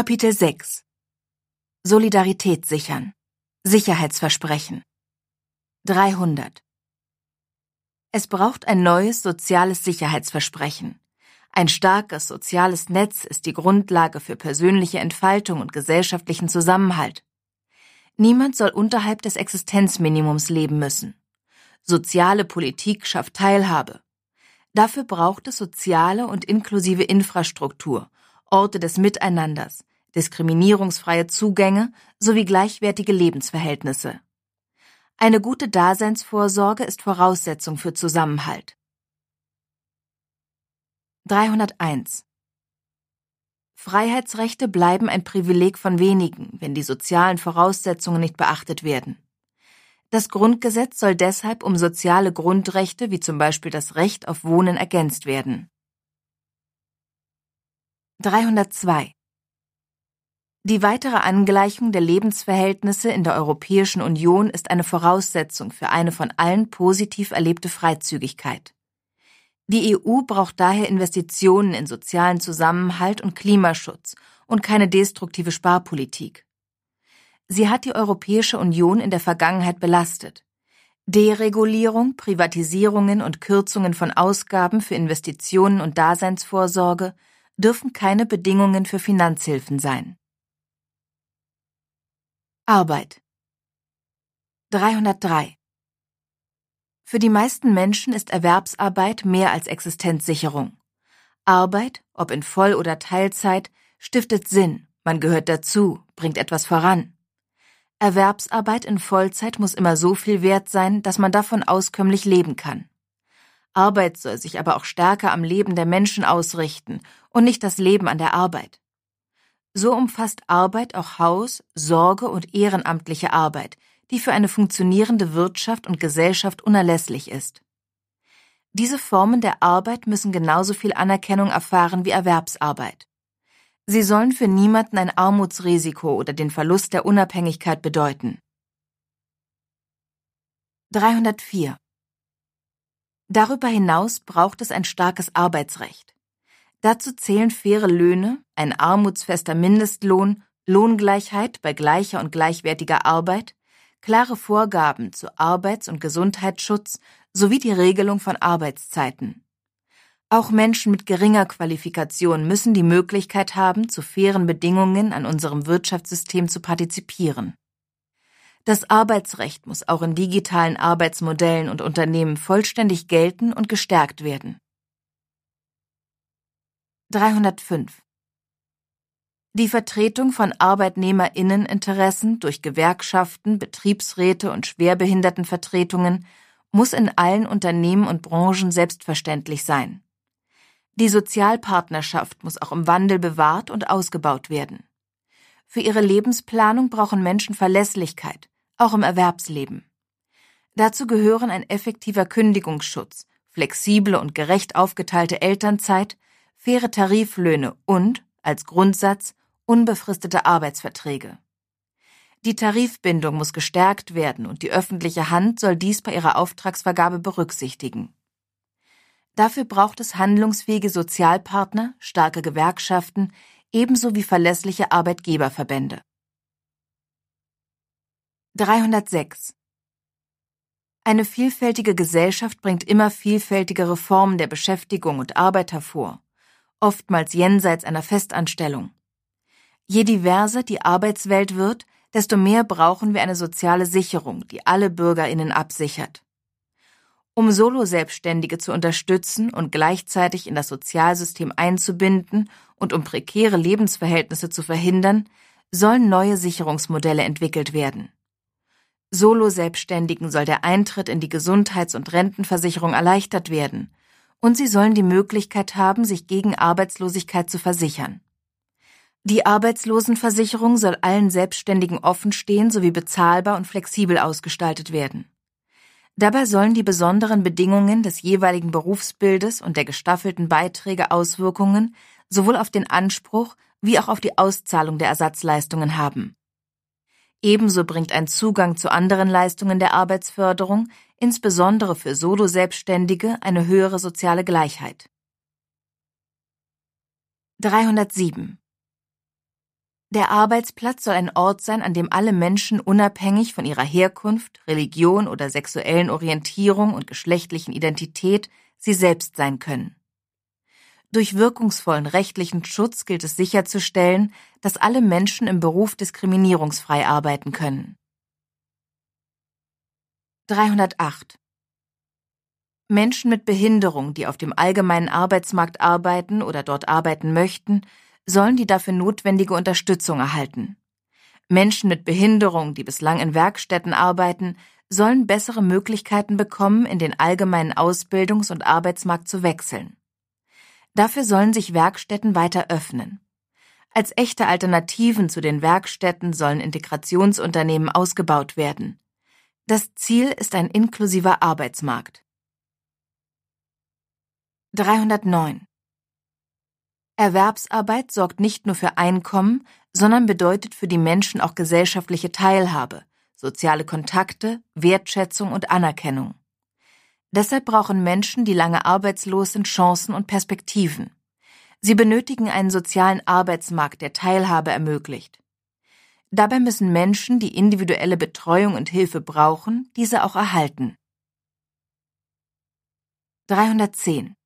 Kapitel 6 Solidarität sichern Sicherheitsversprechen 300 Es braucht ein neues soziales Sicherheitsversprechen. Ein starkes soziales Netz ist die Grundlage für persönliche Entfaltung und gesellschaftlichen Zusammenhalt. Niemand soll unterhalb des Existenzminimums leben müssen. Soziale Politik schafft Teilhabe. Dafür braucht es soziale und inklusive Infrastruktur Orte des Miteinanders, diskriminierungsfreie Zugänge sowie gleichwertige Lebensverhältnisse. Eine gute Daseinsvorsorge ist Voraussetzung für Zusammenhalt. 301 Freiheitsrechte bleiben ein Privileg von wenigen, wenn die sozialen Voraussetzungen nicht beachtet werden. Das Grundgesetz soll deshalb um soziale Grundrechte wie zum Beispiel das Recht auf Wohnen ergänzt werden. 302 Die weitere Angleichung der Lebensverhältnisse in der Europäischen Union ist eine Voraussetzung für eine von allen positiv erlebte Freizügigkeit. Die EU braucht daher Investitionen in sozialen Zusammenhalt und Klimaschutz und keine destruktive Sparpolitik. Sie hat die Europäische Union in der Vergangenheit belastet. Deregulierung, Privatisierungen und Kürzungen von Ausgaben für Investitionen und Daseinsvorsorge dürfen keine Bedingungen für Finanzhilfen sein. Arbeit 303 Für die meisten Menschen ist Erwerbsarbeit mehr als Existenzsicherung. Arbeit, ob in Voll- oder Teilzeit, stiftet Sinn, man gehört dazu, bringt etwas voran. Erwerbsarbeit in Vollzeit muss immer so viel wert sein, dass man davon auskömmlich leben kann. Arbeit soll sich aber auch stärker am Leben der Menschen ausrichten und nicht das Leben an der Arbeit. So umfasst Arbeit auch Haus, Sorge und ehrenamtliche Arbeit, die für eine funktionierende Wirtschaft und Gesellschaft unerlässlich ist. Diese Formen der Arbeit müssen genauso viel Anerkennung erfahren wie Erwerbsarbeit. Sie sollen für niemanden ein Armutsrisiko oder den Verlust der Unabhängigkeit bedeuten. 304 Darüber hinaus braucht es ein starkes Arbeitsrecht. Dazu zählen faire Löhne, ein armutsfester Mindestlohn, Lohngleichheit bei gleicher und gleichwertiger Arbeit, klare Vorgaben zu Arbeits- und Gesundheitsschutz sowie die Regelung von Arbeitszeiten. Auch Menschen mit geringer Qualifikation müssen die Möglichkeit haben, zu fairen Bedingungen an unserem Wirtschaftssystem zu partizipieren. Das Arbeitsrecht muss auch in digitalen Arbeitsmodellen und Unternehmen vollständig gelten und gestärkt werden. 305 Die Vertretung von Arbeitnehmerinneninteressen durch Gewerkschaften, Betriebsräte und Schwerbehindertenvertretungen muss in allen Unternehmen und Branchen selbstverständlich sein. Die Sozialpartnerschaft muss auch im Wandel bewahrt und ausgebaut werden. Für ihre Lebensplanung brauchen Menschen Verlässlichkeit, auch im Erwerbsleben. Dazu gehören ein effektiver Kündigungsschutz, flexible und gerecht aufgeteilte Elternzeit, faire Tariflöhne und, als Grundsatz, unbefristete Arbeitsverträge. Die Tarifbindung muss gestärkt werden und die öffentliche Hand soll dies bei ihrer Auftragsvergabe berücksichtigen. Dafür braucht es handlungsfähige Sozialpartner, starke Gewerkschaften, ebenso wie verlässliche Arbeitgeberverbände. 306 Eine vielfältige Gesellschaft bringt immer vielfältigere Formen der Beschäftigung und Arbeit hervor, oftmals jenseits einer Festanstellung. Je diverser die Arbeitswelt wird, desto mehr brauchen wir eine soziale Sicherung, die alle Bürgerinnen absichert. Um Solo-Selbstständige zu unterstützen und gleichzeitig in das Sozialsystem einzubinden und um prekäre Lebensverhältnisse zu verhindern, sollen neue Sicherungsmodelle entwickelt werden. Solo-Selbstständigen soll der Eintritt in die Gesundheits- und Rentenversicherung erleichtert werden, und sie sollen die Möglichkeit haben, sich gegen Arbeitslosigkeit zu versichern. Die Arbeitslosenversicherung soll allen Selbstständigen offenstehen sowie bezahlbar und flexibel ausgestaltet werden. Dabei sollen die besonderen Bedingungen des jeweiligen Berufsbildes und der gestaffelten Beiträge Auswirkungen sowohl auf den Anspruch wie auch auf die Auszahlung der Ersatzleistungen haben. Ebenso bringt ein Zugang zu anderen Leistungen der Arbeitsförderung, insbesondere für Solo-Selbstständige, eine höhere soziale Gleichheit. 307 Der Arbeitsplatz soll ein Ort sein, an dem alle Menschen unabhängig von ihrer Herkunft, Religion oder sexuellen Orientierung und geschlechtlichen Identität sie selbst sein können. Durch wirkungsvollen rechtlichen Schutz gilt es sicherzustellen, dass alle Menschen im Beruf diskriminierungsfrei arbeiten können. 308 Menschen mit Behinderung, die auf dem allgemeinen Arbeitsmarkt arbeiten oder dort arbeiten möchten, sollen die dafür notwendige Unterstützung erhalten. Menschen mit Behinderung, die bislang in Werkstätten arbeiten, sollen bessere Möglichkeiten bekommen, in den allgemeinen Ausbildungs- und Arbeitsmarkt zu wechseln. Dafür sollen sich Werkstätten weiter öffnen. Als echte Alternativen zu den Werkstätten sollen Integrationsunternehmen ausgebaut werden. Das Ziel ist ein inklusiver Arbeitsmarkt. 309 Erwerbsarbeit sorgt nicht nur für Einkommen, sondern bedeutet für die Menschen auch gesellschaftliche Teilhabe, soziale Kontakte, Wertschätzung und Anerkennung. Deshalb brauchen Menschen, die lange arbeitslos sind, Chancen und Perspektiven. Sie benötigen einen sozialen Arbeitsmarkt, der Teilhabe ermöglicht. Dabei müssen Menschen, die individuelle Betreuung und Hilfe brauchen, diese auch erhalten. 310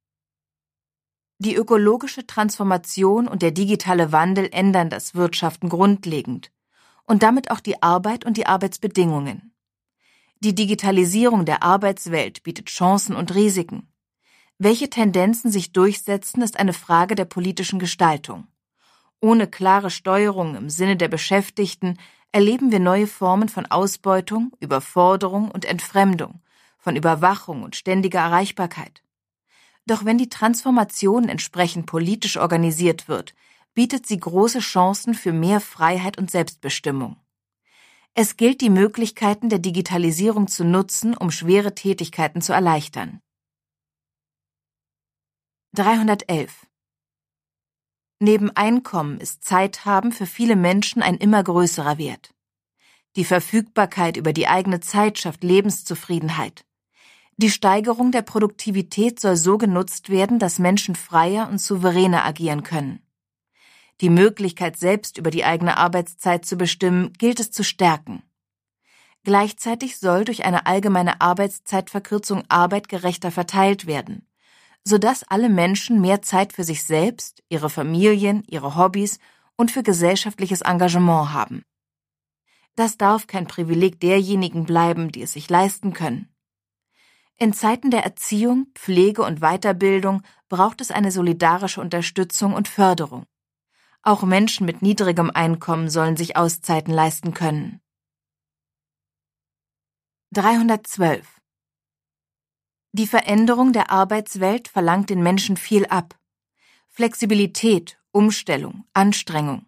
die ökologische Transformation und der digitale Wandel ändern das Wirtschaften grundlegend und damit auch die Arbeit und die Arbeitsbedingungen. Die Digitalisierung der Arbeitswelt bietet Chancen und Risiken. Welche Tendenzen sich durchsetzen, ist eine Frage der politischen Gestaltung. Ohne klare Steuerung im Sinne der Beschäftigten erleben wir neue Formen von Ausbeutung, Überforderung und Entfremdung, von Überwachung und ständiger Erreichbarkeit. Doch wenn die Transformation entsprechend politisch organisiert wird, bietet sie große Chancen für mehr Freiheit und Selbstbestimmung. Es gilt, die Möglichkeiten der Digitalisierung zu nutzen, um schwere Tätigkeiten zu erleichtern. 311 Neben Einkommen ist Zeit haben für viele Menschen ein immer größerer Wert. Die Verfügbarkeit über die eigene Zeit schafft Lebenszufriedenheit. Die Steigerung der Produktivität soll so genutzt werden, dass Menschen freier und souveräner agieren können. Die Möglichkeit, selbst über die eigene Arbeitszeit zu bestimmen, gilt es zu stärken. Gleichzeitig soll durch eine allgemeine Arbeitszeitverkürzung Arbeit gerechter verteilt werden, sodass alle Menschen mehr Zeit für sich selbst, ihre Familien, ihre Hobbys und für gesellschaftliches Engagement haben. Das darf kein Privileg derjenigen bleiben, die es sich leisten können. In Zeiten der Erziehung, Pflege und Weiterbildung braucht es eine solidarische Unterstützung und Förderung. Auch Menschen mit niedrigem Einkommen sollen sich Auszeiten leisten können. 312 Die Veränderung der Arbeitswelt verlangt den Menschen viel ab. Flexibilität, Umstellung, Anstrengung.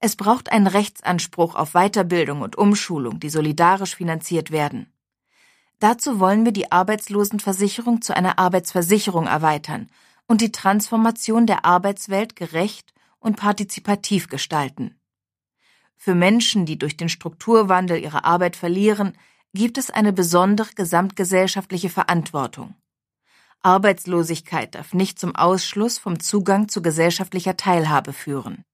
Es braucht einen Rechtsanspruch auf Weiterbildung und Umschulung, die solidarisch finanziert werden. Dazu wollen wir die Arbeitslosenversicherung zu einer Arbeitsversicherung erweitern und die Transformation der Arbeitswelt gerecht und partizipativ gestalten. Für Menschen, die durch den Strukturwandel ihre Arbeit verlieren, gibt es eine besondere gesamtgesellschaftliche Verantwortung. Arbeitslosigkeit darf nicht zum Ausschluss vom Zugang zu gesellschaftlicher Teilhabe führen.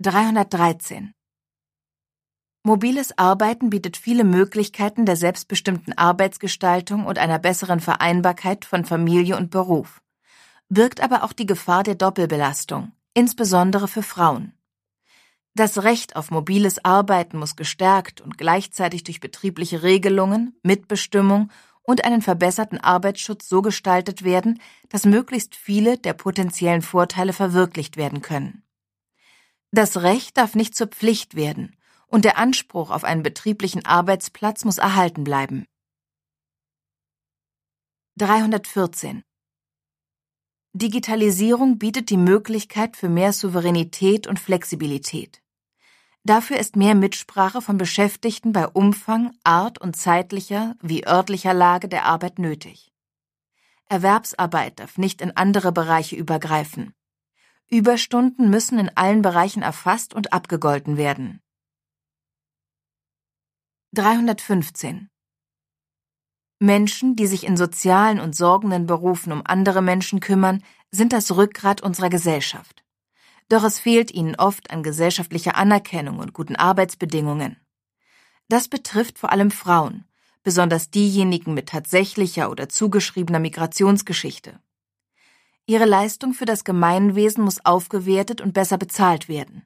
313 Mobiles Arbeiten bietet viele Möglichkeiten der selbstbestimmten Arbeitsgestaltung und einer besseren Vereinbarkeit von Familie und Beruf, birgt aber auch die Gefahr der Doppelbelastung, insbesondere für Frauen. Das Recht auf mobiles Arbeiten muss gestärkt und gleichzeitig durch betriebliche Regelungen, Mitbestimmung und einen verbesserten Arbeitsschutz so gestaltet werden, dass möglichst viele der potenziellen Vorteile verwirklicht werden können. Das Recht darf nicht zur Pflicht werden und der Anspruch auf einen betrieblichen Arbeitsplatz muss erhalten bleiben. 314 Digitalisierung bietet die Möglichkeit für mehr Souveränität und Flexibilität. Dafür ist mehr Mitsprache von Beschäftigten bei Umfang, Art und zeitlicher wie örtlicher Lage der Arbeit nötig. Erwerbsarbeit darf nicht in andere Bereiche übergreifen. Überstunden müssen in allen Bereichen erfasst und abgegolten werden. 315 Menschen, die sich in sozialen und sorgenden Berufen um andere Menschen kümmern, sind das Rückgrat unserer Gesellschaft. doch es fehlt ihnen oft an gesellschaftlicher Anerkennung und guten Arbeitsbedingungen. Das betrifft vor allem Frauen, besonders diejenigen mit tatsächlicher oder zugeschriebener Migrationsgeschichte. Ihre Leistung für das Gemeinwesen muss aufgewertet und besser bezahlt werden.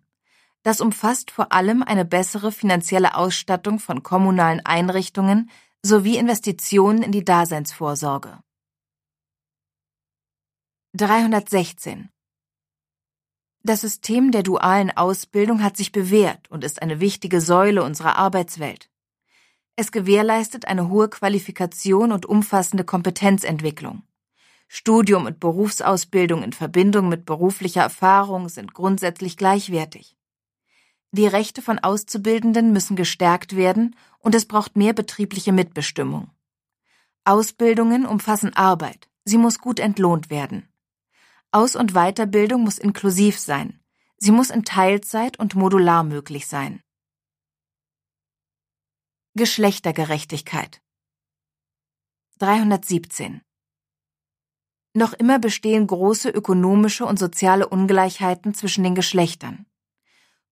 Das umfasst vor allem eine bessere finanzielle Ausstattung von kommunalen Einrichtungen sowie Investitionen in die Daseinsvorsorge. 316 Das System der dualen Ausbildung hat sich bewährt und ist eine wichtige Säule unserer Arbeitswelt. Es gewährleistet eine hohe Qualifikation und umfassende Kompetenzentwicklung. Studium und Berufsausbildung in Verbindung mit beruflicher Erfahrung sind grundsätzlich gleichwertig. Die Rechte von Auszubildenden müssen gestärkt werden und es braucht mehr betriebliche Mitbestimmung. Ausbildungen umfassen Arbeit, sie muss gut entlohnt werden. Aus- und Weiterbildung muss inklusiv sein, sie muss in Teilzeit und modular möglich sein. Geschlechtergerechtigkeit 317 Noch immer bestehen große ökonomische und soziale Ungleichheiten zwischen den Geschlechtern.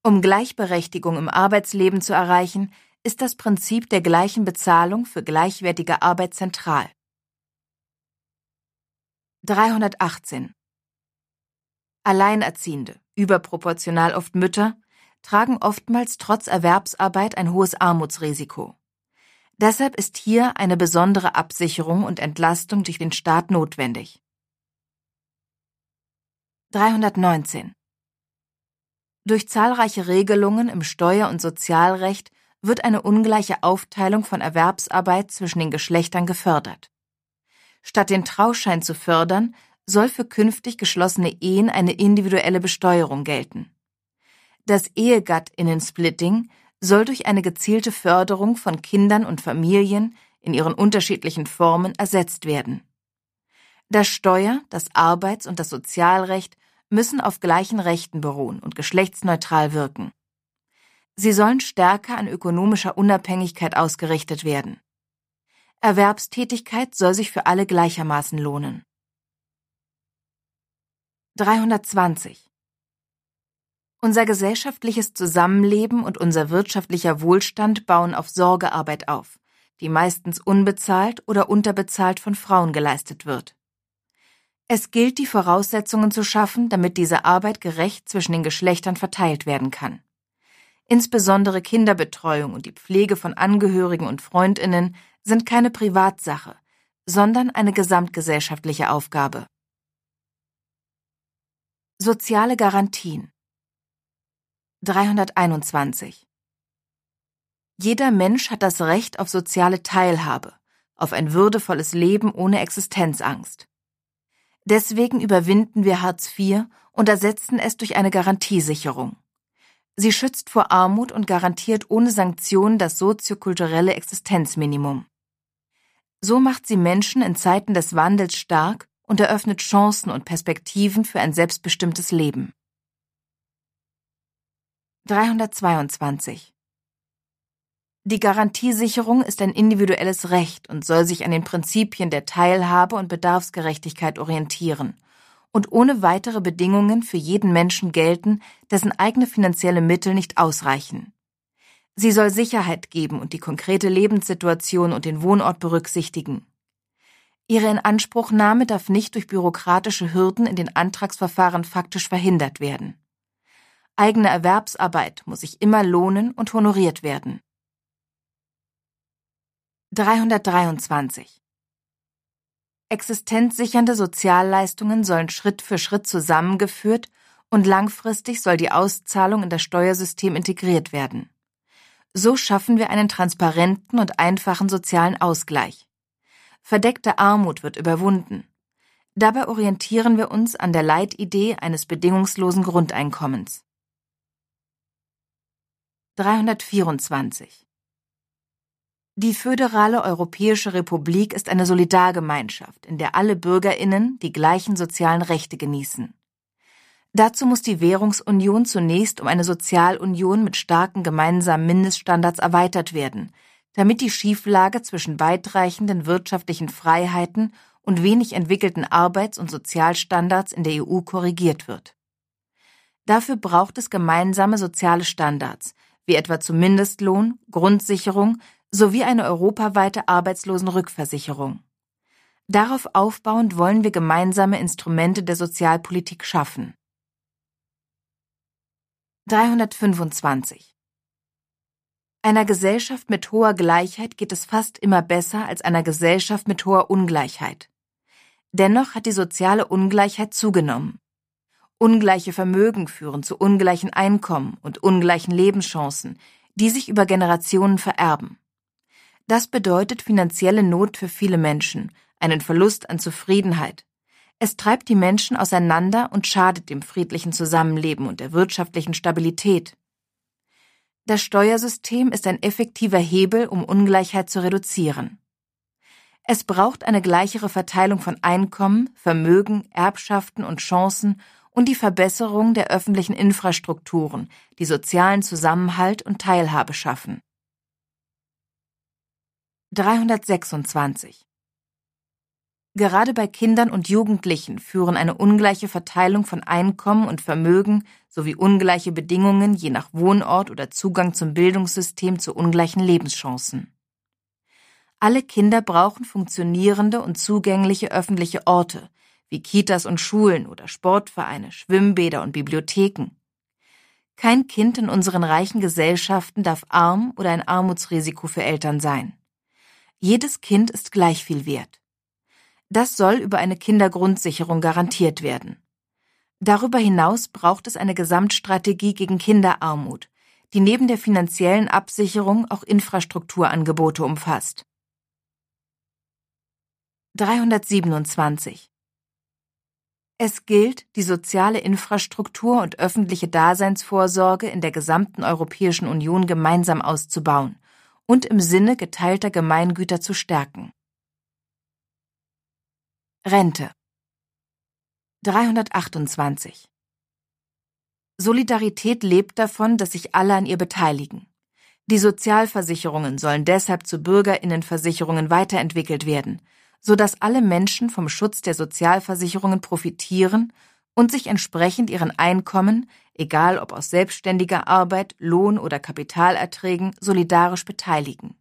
Um Gleichberechtigung im Arbeitsleben zu erreichen, ist das Prinzip der gleichen Bezahlung für gleichwertige Arbeit zentral. 318 Alleinerziehende, überproportional oft Mütter, tragen oftmals trotz Erwerbsarbeit ein hohes Armutsrisiko. Deshalb ist hier eine besondere Absicherung und Entlastung durch den Staat notwendig. 319 durch zahlreiche Regelungen im Steuer- und Sozialrecht wird eine ungleiche Aufteilung von Erwerbsarbeit zwischen den Geschlechtern gefördert. Statt den Trauschein zu fördern, soll für künftig geschlossene Ehen eine individuelle Besteuerung gelten. Das Ehegattinnensplitting soll durch eine gezielte Förderung von Kindern und Familien in ihren unterschiedlichen Formen ersetzt werden. Das Steuer-, das Arbeits- und das Sozialrecht müssen auf gleichen Rechten beruhen und geschlechtsneutral wirken. Sie sollen stärker an ökonomischer Unabhängigkeit ausgerichtet werden. Erwerbstätigkeit soll sich für alle gleichermaßen lohnen. 320 Unser gesellschaftliches Zusammenleben und unser wirtschaftlicher Wohlstand bauen auf Sorgearbeit auf, die meistens unbezahlt oder unterbezahlt von Frauen geleistet wird. Es gilt, die Voraussetzungen zu schaffen, damit diese Arbeit gerecht zwischen den Geschlechtern verteilt werden kann. Insbesondere Kinderbetreuung und die Pflege von Angehörigen und Freundinnen sind keine Privatsache, sondern eine gesamtgesellschaftliche Aufgabe. Soziale Garantien 321 Jeder Mensch hat das Recht auf soziale Teilhabe, auf ein würdevolles Leben ohne Existenzangst. Deswegen überwinden wir Hartz IV und ersetzen es durch eine Garantiesicherung. Sie schützt vor Armut und garantiert ohne Sanktionen das soziokulturelle Existenzminimum. So macht sie Menschen in Zeiten des Wandels stark und eröffnet Chancen und Perspektiven für ein selbstbestimmtes Leben. 322 die Garantiesicherung ist ein individuelles Recht und soll sich an den Prinzipien der Teilhabe und Bedarfsgerechtigkeit orientieren und ohne weitere Bedingungen für jeden Menschen gelten, dessen eigene finanzielle Mittel nicht ausreichen. Sie soll Sicherheit geben und die konkrete Lebenssituation und den Wohnort berücksichtigen. Ihre Inanspruchnahme darf nicht durch bürokratische Hürden in den Antragsverfahren faktisch verhindert werden. Eigene Erwerbsarbeit muss sich immer lohnen und honoriert werden. 323 Existenzsichernde Sozialleistungen sollen Schritt für Schritt zusammengeführt und langfristig soll die Auszahlung in das Steuersystem integriert werden. So schaffen wir einen transparenten und einfachen sozialen Ausgleich. Verdeckte Armut wird überwunden. Dabei orientieren wir uns an der Leitidee eines bedingungslosen Grundeinkommens. 324 die föderale Europäische Republik ist eine Solidargemeinschaft, in der alle Bürgerinnen die gleichen sozialen Rechte genießen. Dazu muss die Währungsunion zunächst um eine Sozialunion mit starken gemeinsamen Mindeststandards erweitert werden, damit die Schieflage zwischen weitreichenden wirtschaftlichen Freiheiten und wenig entwickelten Arbeits- und Sozialstandards in der EU korrigiert wird. Dafür braucht es gemeinsame soziale Standards, wie etwa zum Mindestlohn, Grundsicherung sowie eine europaweite Arbeitslosenrückversicherung. Darauf aufbauend wollen wir gemeinsame Instrumente der Sozialpolitik schaffen. 325 einer Gesellschaft mit hoher Gleichheit geht es fast immer besser als einer Gesellschaft mit hoher Ungleichheit. Dennoch hat die soziale Ungleichheit zugenommen. Ungleiche Vermögen führen zu ungleichen Einkommen und ungleichen Lebenschancen, die sich über Generationen vererben. Das bedeutet finanzielle Not für viele Menschen, einen Verlust an Zufriedenheit. Es treibt die Menschen auseinander und schadet dem friedlichen Zusammenleben und der wirtschaftlichen Stabilität. Das Steuersystem ist ein effektiver Hebel, um Ungleichheit zu reduzieren. Es braucht eine gleichere Verteilung von Einkommen, Vermögen, Erbschaften und Chancen und die Verbesserung der öffentlichen Infrastrukturen, die sozialen Zusammenhalt und Teilhabe schaffen. 326 Gerade bei Kindern und Jugendlichen führen eine ungleiche Verteilung von Einkommen und Vermögen sowie ungleiche Bedingungen je nach Wohnort oder Zugang zum Bildungssystem zu ungleichen Lebenschancen. Alle Kinder brauchen funktionierende und zugängliche öffentliche Orte, wie Kitas und Schulen oder Sportvereine, Schwimmbäder und Bibliotheken. Kein Kind in unseren reichen Gesellschaften darf arm oder ein Armutsrisiko für Eltern sein. Jedes Kind ist gleich viel wert. Das soll über eine Kindergrundsicherung garantiert werden. Darüber hinaus braucht es eine Gesamtstrategie gegen Kinderarmut, die neben der finanziellen Absicherung auch Infrastrukturangebote umfasst. 327 Es gilt, die soziale Infrastruktur und öffentliche Daseinsvorsorge in der gesamten Europäischen Union gemeinsam auszubauen und im Sinne geteilter Gemeingüter zu stärken. Rente 328 Solidarität lebt davon, dass sich alle an ihr beteiligen. Die Sozialversicherungen sollen deshalb zu Bürgerinnenversicherungen weiterentwickelt werden, so dass alle Menschen vom Schutz der Sozialversicherungen profitieren und sich entsprechend ihren Einkommen, egal ob aus selbstständiger Arbeit, Lohn oder Kapitalerträgen, solidarisch beteiligen.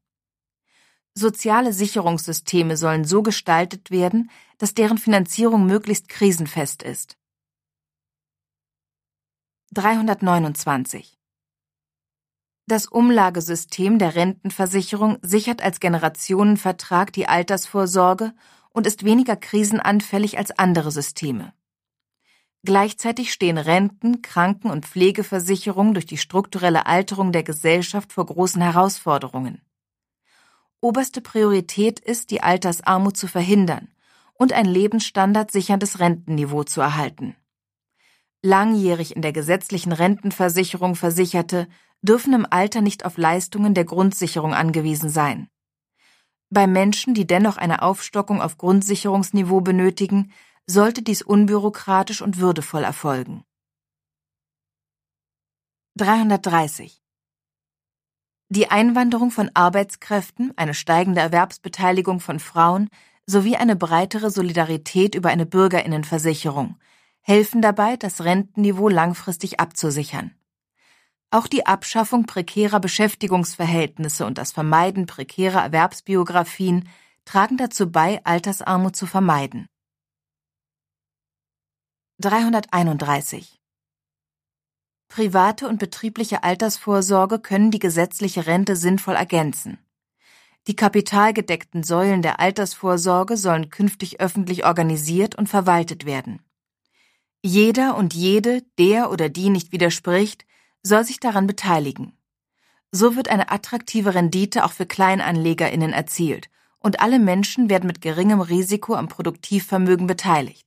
Soziale Sicherungssysteme sollen so gestaltet werden, dass deren Finanzierung möglichst krisenfest ist. 329 Das Umlagesystem der Rentenversicherung sichert als Generationenvertrag die Altersvorsorge und ist weniger krisenanfällig als andere Systeme. Gleichzeitig stehen Renten, Kranken- und Pflegeversicherungen durch die strukturelle Alterung der Gesellschaft vor großen Herausforderungen. Oberste Priorität ist, die Altersarmut zu verhindern und ein Lebensstandard sicherndes Rentenniveau zu erhalten. Langjährig in der gesetzlichen Rentenversicherung Versicherte dürfen im Alter nicht auf Leistungen der Grundsicherung angewiesen sein. Bei Menschen, die dennoch eine Aufstockung auf Grundsicherungsniveau benötigen, sollte dies unbürokratisch und würdevoll erfolgen. 330 die Einwanderung von Arbeitskräften, eine steigende Erwerbsbeteiligung von Frauen sowie eine breitere Solidarität über eine Bürgerinnenversicherung helfen dabei, das Rentenniveau langfristig abzusichern. Auch die Abschaffung prekärer Beschäftigungsverhältnisse und das Vermeiden prekärer Erwerbsbiografien tragen dazu bei, Altersarmut zu vermeiden. 331 Private und betriebliche Altersvorsorge können die gesetzliche Rente sinnvoll ergänzen. Die kapitalgedeckten Säulen der Altersvorsorge sollen künftig öffentlich organisiert und verwaltet werden. Jeder und jede, der oder die nicht widerspricht, soll sich daran beteiligen. So wird eine attraktive Rendite auch für Kleinanlegerinnen erzielt und alle Menschen werden mit geringem Risiko am Produktivvermögen beteiligt.